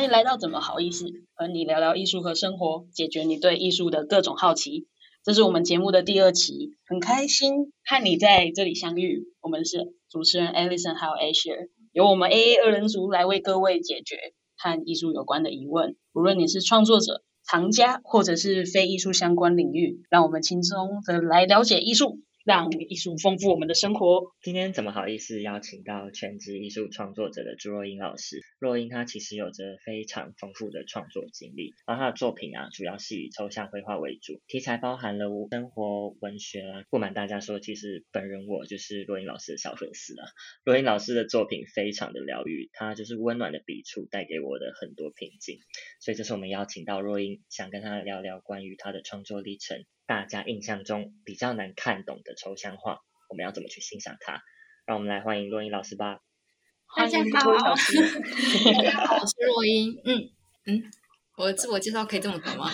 欢迎来到怎么好意思和你聊聊艺术和生活，解决你对艺术的各种好奇。这是我们节目的第二期，很开心和你在这里相遇。我们是主持人 Alison 还有 Asher，由我们 AA 二人组来为各位解决和艺术有关的疑问。无论你是创作者、藏家，或者是非艺术相关领域，让我们轻松的来了解艺术。让艺术丰富我们的生活。今天怎么好意思邀请到全职艺术创作者的朱若英老师？若英她其实有着非常丰富的创作经历，而她的作品啊，主要是以抽象绘画为主，题材包含了生活、文学啊。不瞒大家说，其实本人我就是若英老师的小粉丝啊。若英老师的作品非常的疗愈，她就是温暖的笔触带给我的很多平静。所以这是我们邀请到若英，想跟她聊聊关于她的创作历程。大家印象中比较难看懂的抽象画，我们要怎么去欣赏它？让我们来欢迎若英老师吧。大家好，大家好，我是若英。嗯嗯，我自我介绍可以这么读吗？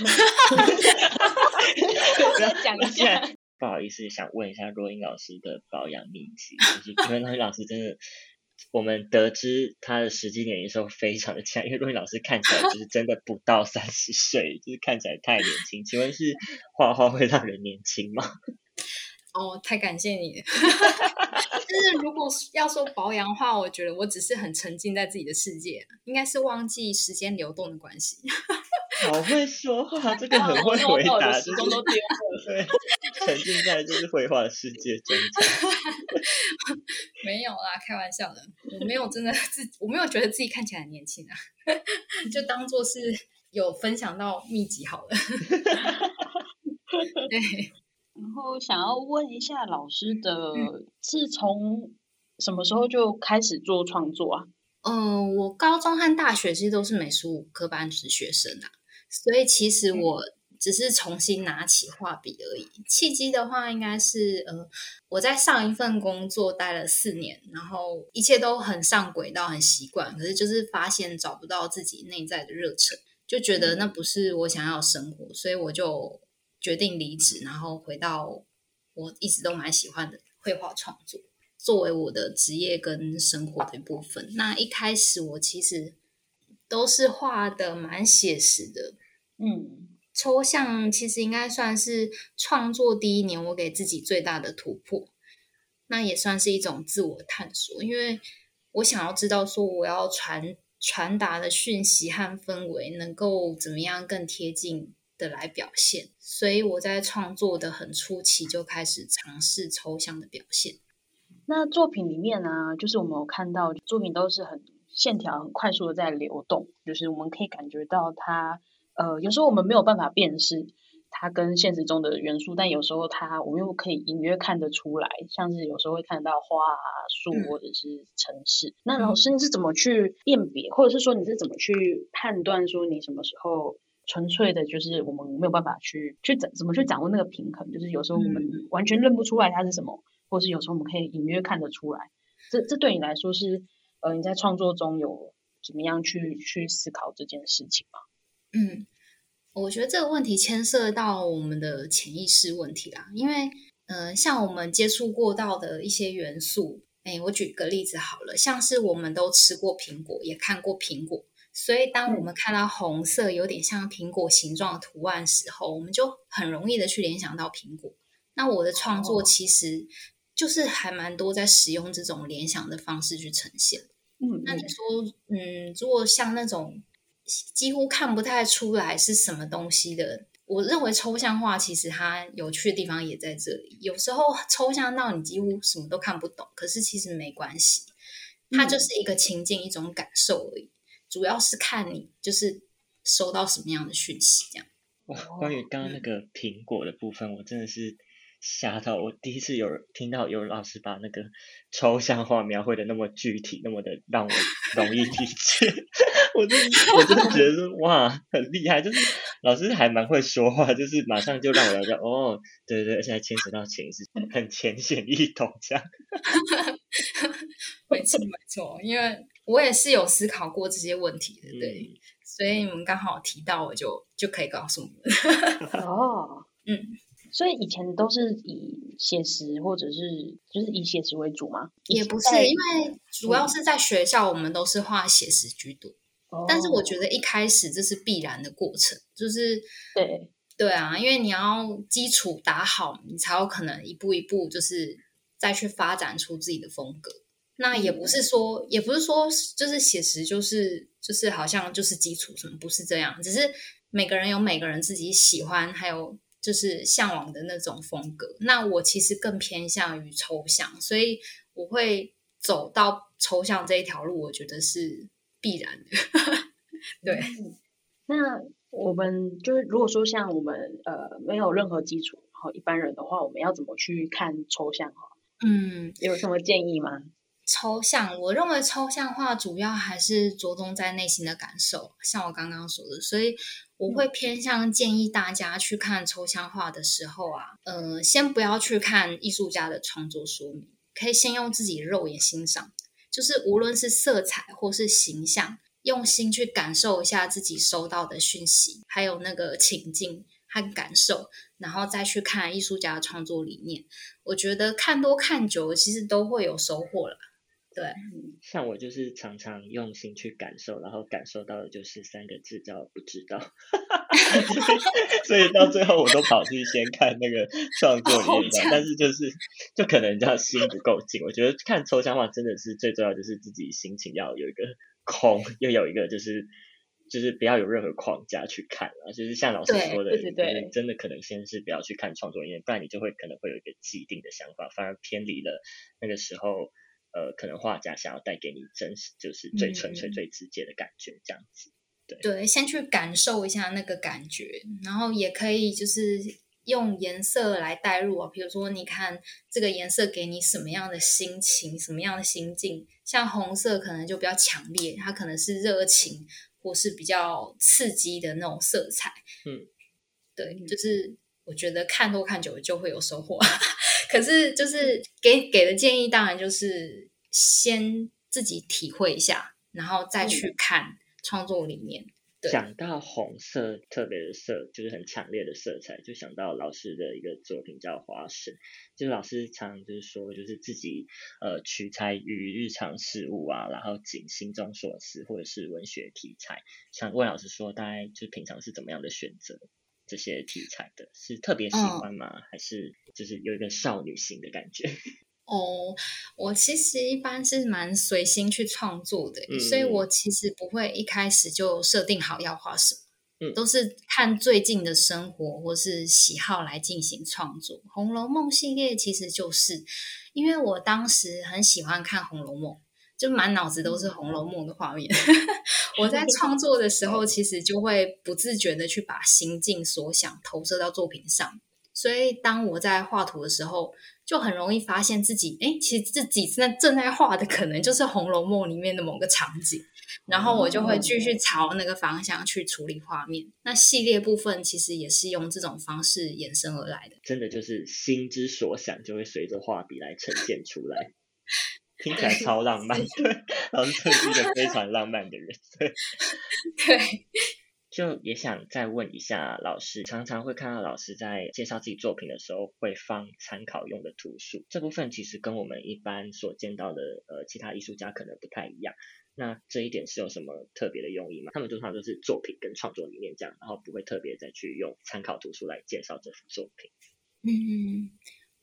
不要讲一下。不好意思，想问一下若英老师的保养秘籍，就是因为若英老师真的。我们得知他的实际年龄时候非常的强，因为若云老师看起来就是真的不到三十岁，就是看起来太年轻。请问是画画会让人年轻吗？哦，太感谢你。就是如果要说保养话，我觉得我只是很沉浸在自己的世界，应该是忘记时间流动的关系。好会说话，这个很会回答，始终都丢了。对，沉浸在就是绘画的世界中。没有啦，开玩笑的，我没有真的 自，我没有觉得自己看起来很年轻啊，就当做是有分享到秘籍好了。对，然后想要问一下老师的，是从什么时候就开始做创作啊？嗯，我高中和大学其实都是美术科班是学生啊。所以其实我只是重新拿起画笔而已。契机的话，应该是呃，我在上一份工作待了四年，然后一切都很上轨道，很习惯。可是就是发现找不到自己内在的热忱，就觉得那不是我想要生活，所以我就决定离职，然后回到我一直都蛮喜欢的绘画创作，作为我的职业跟生活的一部分。那一开始我其实都是画的蛮写实的。嗯，抽象其实应该算是创作第一年我给自己最大的突破，那也算是一种自我探索，因为我想要知道说我要传传达的讯息和氛围能够怎么样更贴近的来表现，所以我在创作的很初期就开始尝试抽象的表现。那作品里面呢，就是我们有看到作品都是很线条很快速的在流动，就是我们可以感觉到它。呃，有时候我们没有办法辨识它跟现实中的元素，但有时候它我们又可以隐约看得出来，像是有时候会看到花、树或者是城市。那老师你是怎么去辨别，或者是说你是怎么去判断说你什么时候纯粹的，就是我们没有办法去去怎怎么去掌握那个平衡？就是有时候我们完全认不出来它是什么，或是有时候我们可以隐约看得出来。这这对你来说是呃你在创作中有怎么样去去思考这件事情吗？嗯，我觉得这个问题牵涉到我们的潜意识问题啦。因为，呃，像我们接触过到的一些元素，哎，我举个例子好了，像是我们都吃过苹果，也看过苹果，所以当我们看到红色有点像苹果形状的图案时候，我们就很容易的去联想到苹果。那我的创作其实就是还蛮多在使用这种联想的方式去呈现。嗯，那你说，嗯，如果像那种。几乎看不太出来是什么东西的。我认为抽象画其实它有趣的地方也在这里。有时候抽象到你几乎什么都看不懂，可是其实没关系，它就是一个情境、一种感受而已。主要是看你就是收到什么样的讯息，这样。哇，关于刚刚那个苹果的部分，我真的是。吓到我！第一次有听到有老师把那个抽象画描绘的那么具体，那么的让我容易理解。我真 我真的觉得说哇，很厉害！就是老师还蛮会说话，就是马上就让我了解哦，对对对，而且还牵扯到情绪，很浅显易懂这样。没错没错，因为我也是有思考过这些问题的，对，所以你们刚好提到，我就就可以告诉你们。哦，嗯。所以以前都是以写实或者是就是以写实为主吗？也不是，因为主要是在学校，我们都是画写实居多。但是我觉得得一开始这是必然的过程，就是对，对啊，因为你要基础打好，你才有可能一步一步就是再去发展出自己的风格。那也不是说，也不是说，就是写实，就是就是好像就是基础什么，不是这样。只是每个人有每个人自己喜欢，还有就是向往的那种风格。那我其实更偏向于抽象，所以我会走到抽象这一条路，我觉得是必然的。对，嗯那我们就是如果说像我们呃没有任何基础，然后一般人的话，我们要怎么去看抽象画？嗯，有什么建议吗？抽象，我认为抽象化主要还是着重在内心的感受，像我刚刚说的，所以我会偏向建议大家去看抽象画的时候啊，呃，先不要去看艺术家的创作说明，可以先用自己肉眼欣赏，就是无论是色彩或是形象，用心去感受一下自己收到的讯息，还有那个情境和感受，然后再去看艺术家的创作理念。我觉得看多看久，其实都会有收获了。对，像我就是常常用心去感受，然后感受到的就是三个字叫不知道，所以到最后我都跑去先看那个创作好理念但是就是就可能人家心不够静。我觉得看抽象画真的是最重要，就是自己心情要有一个空，又有一个就是。就是不要有任何框架去看啊，就是像老师说的，对对对就是真的可能先是不要去看创作理念，不然你就会可能会有一个既定的想法，反而偏离了那个时候，呃，可能画家想要带给你真实，就是最纯粹、嗯最直接的感觉，这样子。对，先去感受一下那个感觉，然后也可以就是用颜色来带入啊，比如说你看这个颜色给你什么样的心情、什么样的心境，像红色可能就比较强烈，它可能是热情或是比较刺激的那种色彩。嗯，对，就是我觉得看多看久了就会有收获。可是就是给给的建议，当然就是先自己体会一下，然后再去看创作里面。对讲到红色特别的色，就是很强烈的色彩，就想到老师的一个作品叫《花神》，就是老师常就是说，就是自己呃取材于日常事物啊，然后仅心中所思，或者是文学题材。想问老师说，大概就平常是怎么样的选择这些题材的？是特别喜嗯欢吗？还是就是有一个少女心的感觉？哦，我其实一般是蛮随心去创作的，嗯所以我其实不会一开始就设定好要画什么，嗯都是看最近的生活或是喜好来进行创作。《红楼梦》系列其实就是因为我当时很喜欢看《红楼梦》，就满脑子都是《红楼梦》的画面。我在 创作的时候，其实就会不自觉的去把心境所想投射到作品上。所以当我在画图的时候，就很容易发现自己，哎，其实自己正正在画的可能就是《红楼梦》里面的某个场景，然后我就会继续朝那个方向去处理画面。那系列部分其实也是用这种方式衍生而来的。真的就是心之所想，就会随着画笔来呈现出来。听起来超浪漫，对，老师真的是一个非常浪漫的人，对。对，就也想再问一下老师，常常会看到老师在介绍自己作品的时候会放参考用的图书，这部分其实跟我们一般所见到的呃其他艺术家可能不太一样。那这一点是有什么特别的用意吗？他们通常都是作品跟创作理念这样，然后不会特别再去用参考图书来介绍这幅作品。嗯，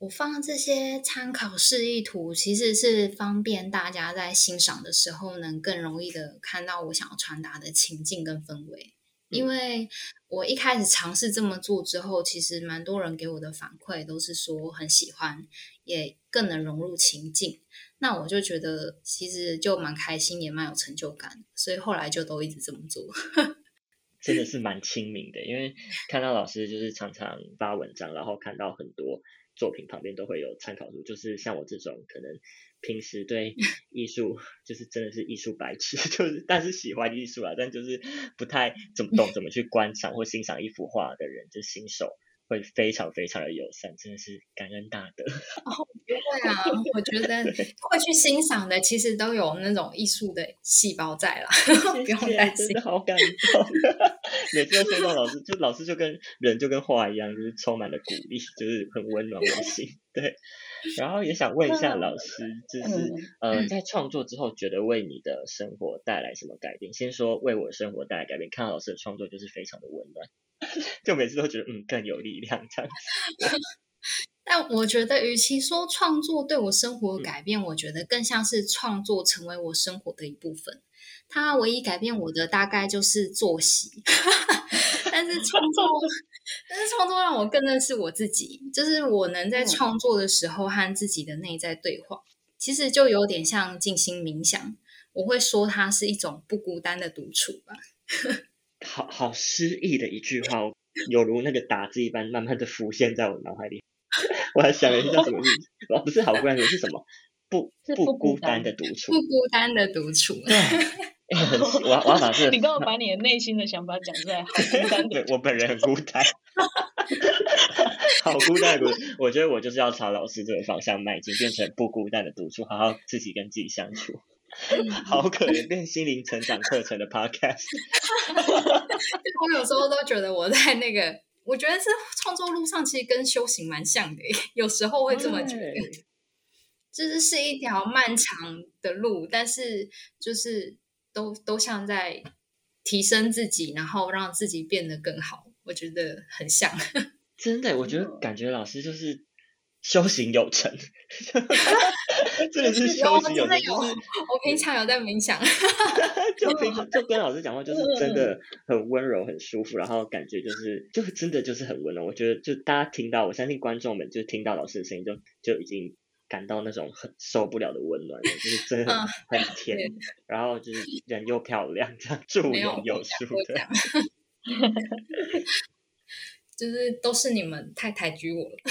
我放这些参考示意图，其实是方便大家在欣赏的时候能更容易的看到我想要传达的情境跟氛围。因为我一开始尝试这么做之后，其实蛮多人给我的反馈都是说很喜欢，也更能融入情境。那我就觉得其实就蛮开心，也蛮有成就感，所以后来就都一直这么做。真的是蛮亲民的，因为看到老师就是常常发文章，然后看到很多作品旁边都会有参考书，就是像我这种可能平时对艺术就是真的是艺术白痴，就是但是喜欢艺术啊，但就是不太怎么懂怎么去观赏或欣赏一幅画的人，就是新手会非常非常的友善，真的是感恩大德。不会啊，我觉得会去欣赏的，其实都有那种艺术的细胞在啦，不用担心真的。好感动。每次都听到老师，就老师就跟人就跟画一样，就是充满了鼓励，就是很温暖温馨。对，然后也想问一下老师，就是呃，在创作之后，觉得为你的生活带来什么改变？先说为我的生活带来改变，看到老师的创作就是非常的温暖，就每次都觉得嗯更有力量这样子。但我觉得，与其说创作对我生活改变，我觉得更像是创作成为我生活的一部分。它唯一改变我的大概就是作息，但是创作，但是创作让我更认识我自己。就是我能在创作的时候和自己的内在对话，其实就有点像静心冥想。我会说它是一种不孤单的独处吧。好好诗意的一句话，有如那个打字一般，慢慢的浮现在我脑海里。我还想了一下什么意思，哦，不是好孤单，是什么？不不孤单的独处，不孤单的独处。对，我我要把这，你刚我把你的内心的想法讲出来，好孤单。对我本人很孤单，好孤单。我觉得我就是要朝老师这个方向迈进，变成不孤单的独处，好好自己跟自己相处。好可怜，变心灵成长课程的 podcast。我有时候都觉得我在那个。我觉得这创作路上其实跟修行蛮像的，有时候会这么觉得，就是是一条漫长的路，但是就是都都像在提升自己，然后让自己变得更好。我觉得很像，真的，我觉得感觉老师就是。修行有成，真的是修行有成。就是我平常有在冥想，就平常就跟老师讲话，就是真的很温柔、很舒服，然后感觉就是就真的就是很温柔。我觉得就大家听到，我相信观众们就听到老师的声音，就就已经感到那种很受不了的温暖了，就是真的很很甜，然后就是人又漂亮，这样助人有术的。就是都是你们太抬举我了，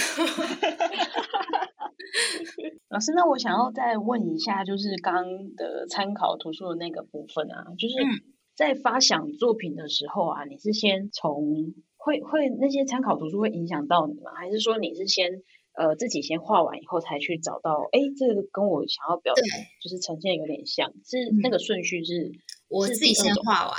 老师，那我想要再问一下，就是刚的参考图书的那个部分啊，就是在发想作品的时候啊，你是先从会会那些参考图书会影响到你吗？还是说你是先呃自己先画完以后才去找到？哎，这个跟我想要表达就是呈现有点像，是那个顺序是我自己先画完，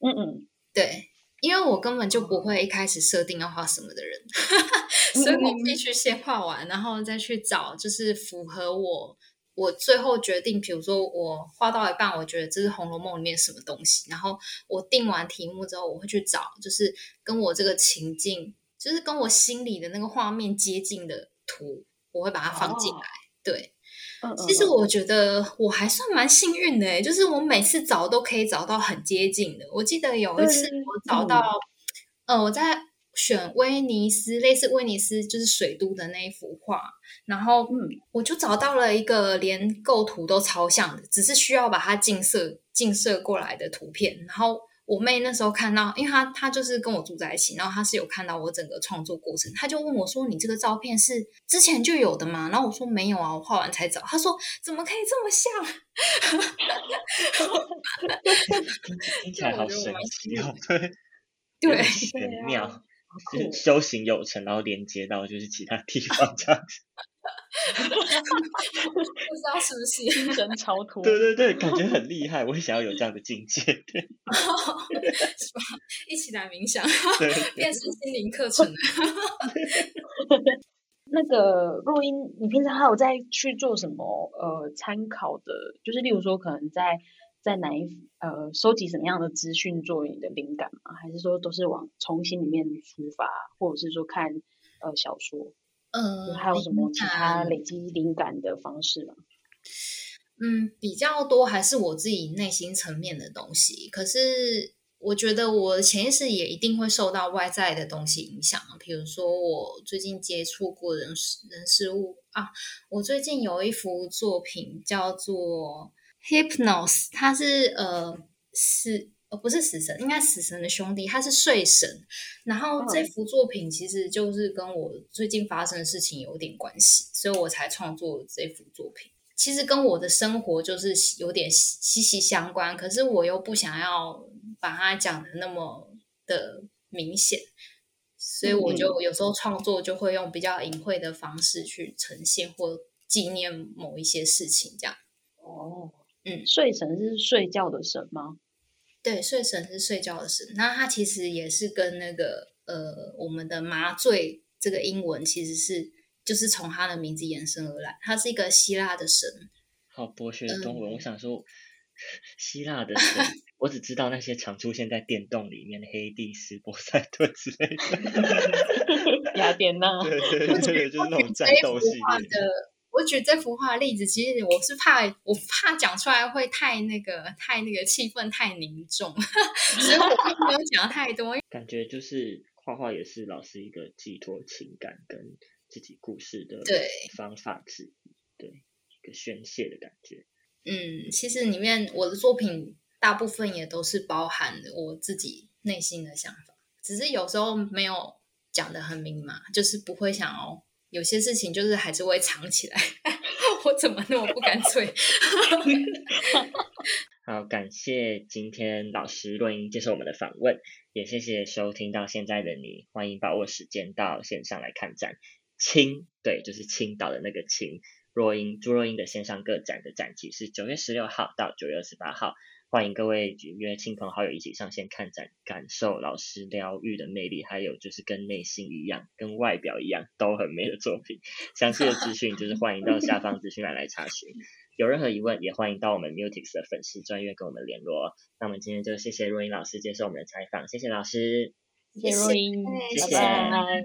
嗯嗯，对。因为我根本就不会一开始设定要画什么的人，所以我必须先画完，然后再去找，就是符合我。我最后决定，比如说我画到一半，我觉得这是《红楼梦》里面什么东西，然后我定完题目之后，我会去找，就是跟我这个情境，就是跟我心里的那个画面接近的图，我会把它放进来。对。其实我觉得我还算蛮幸运的，就是我每次找都可以找到很接近的。我记得有一次我找到，呃，我在选威尼斯，类似威尼斯就是水都的那一幅画，然后嗯，我就找到了一个连构图都超像的，只是需要把它近摄近摄过来的图片，然后。我妹那时候看到，因为她她就是跟我住在一起，然后她是有看到我整个创作过程，她就问我说：“你这个照片是之前就有的吗？”然后我说：“没有啊，我画完才找。”她说：“怎么可以这么像？” 听起来好神奇哦！对，玄妙，修行有成，然后连接到就是其他地方这样子。不知道是不是精神超脱？对对对，感觉很厉害，我也想要有这样的境界。对，是吧？一起来冥想，变成心灵课程。那个录音，你平常还有在去做什么？呃，参考的，就是例如说，可能在在哪一呃收集什么样的资讯作为你的灵感吗？还是说都是往从心里面出发，或者是说看呃小说？呃，还有什么其他累积灵感的方式吗？嗯，比较多还是我自己内心层面的东西。可是我觉得我潜意识也一定会受到外在的东西影响啊。比如说我最近接触过人事人事物啊，我最近有一幅作品叫做《Hypnos》，它是呃死呃。不是死神，应该死神的兄弟，他是睡神。然后这幅作品其实就是跟我最近发生的事情有点关系，所以我才创作这幅作品。其实跟我的生活就是有点息息相关，可是我又不想要把它讲的那么的明显，所以我就有时候创作就会用比较隐晦的方式去呈现或纪念某一些事情，这样。哦，嗯，睡神是睡觉的神吗？对，睡神是睡觉的神，那它其实也是跟那个呃我们的麻醉这个英文其实是就是从它的名字延伸而来，它是一个希腊的神。好博学中文，我想说希腊的神，我只知道那些常出现在电动里面的黑帝斯、波塞顿之类的。雅典娜，对对对，就是那种战斗系列。我举这幅画的例子，其实我是怕我怕讲出来会太那个太那个气氛太凝重，所以我没有讲太多。感觉就是画画也是老师一个寄托情感跟自己故事的对方法之一，对一个宣泄的感觉。嗯，其实里面我的作品大部分也都是包含我自己内心的想法，只是有时候没有讲的很明嘛，就是不会想哦。有些事情就是还是会藏起来，我怎么那么不干脆？好，感谢今天老师若英接受我们的访问，也谢谢收听到现在的你，欢迎把握时间到线上来看展。青，对，就是青岛的那个青。若英朱若英的线上个展的展期是九月十六号到九月二十八号。欢迎各位约亲朋好友一起上线看展，感受老师疗愈的魅力，还有就是跟内心一样，跟外表一样都很美的作品。详细的资讯就是欢迎到下方资讯栏来查询。有任何疑问，也欢迎到我们 Mutix 的粉丝专业跟我们联络。那我们今天就谢谢若英老师接受我们的采访，谢谢老师，谢谢若英，谢拜拜。